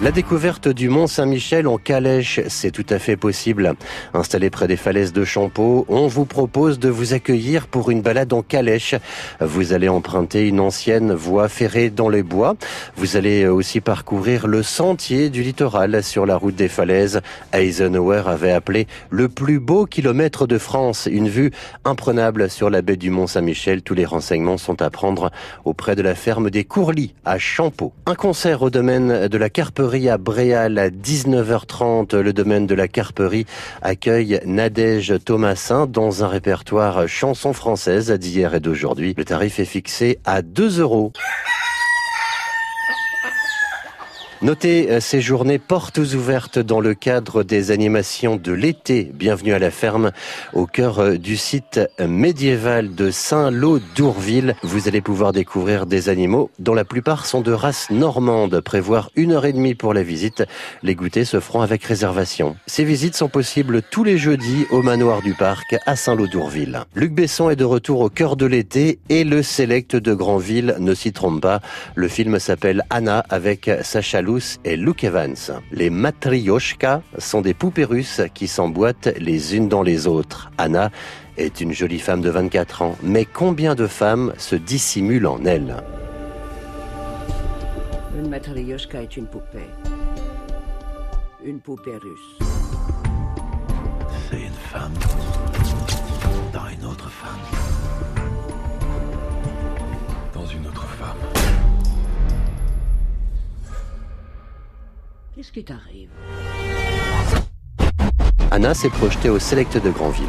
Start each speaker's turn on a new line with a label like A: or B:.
A: La découverte du Mont Saint-Michel en calèche, c'est tout à fait possible. Installé près des falaises de Champeau, on vous propose de vous accueillir pour une balade en calèche. Vous allez emprunter une ancienne voie ferrée dans les bois. Vous allez aussi parcourir le sentier du littoral sur la route des falaises. Eisenhower avait appelé le plus beau kilomètre de France. Une vue imprenable sur la baie du Mont Saint-Michel. Tous les renseignements sont à prendre auprès de la ferme des Courlis à Champeau. Un concert au domaine de la Carperie à Bréal à 19h30. Le domaine de la Carperie accueille Nadège Thomasin dans un répertoire chansons françaises d'hier et d'aujourd'hui. Le tarif est fixé à 2 euros. Notez euh, ces journées portes ouvertes dans le cadre des animations de l'été. Bienvenue à la ferme, au cœur euh, du site médiéval de Saint-Lô d'Ourville. Vous allez pouvoir découvrir des animaux dont la plupart sont de race normande. Prévoir une heure et demie pour la visite. Les goûters se feront avec réservation. Ces visites sont possibles tous les jeudis au manoir du parc à Saint-Lô d'Ourville. Luc Besson est de retour au cœur de l'été et le Select de Granville ne s'y trompe pas. Le film s'appelle Anna avec Sacha et Luke Evans. Les matryoshka sont des poupées russes qui s'emboîtent les unes dans les autres. Anna est une jolie femme de 24 ans, mais combien de femmes se dissimulent en elle?
B: Une matryoshka est une poupée. Une poupée russe.
C: C'est une femme
B: Qu'est-ce qui t'arrive?
A: Anna s'est projetée au Select de Granville.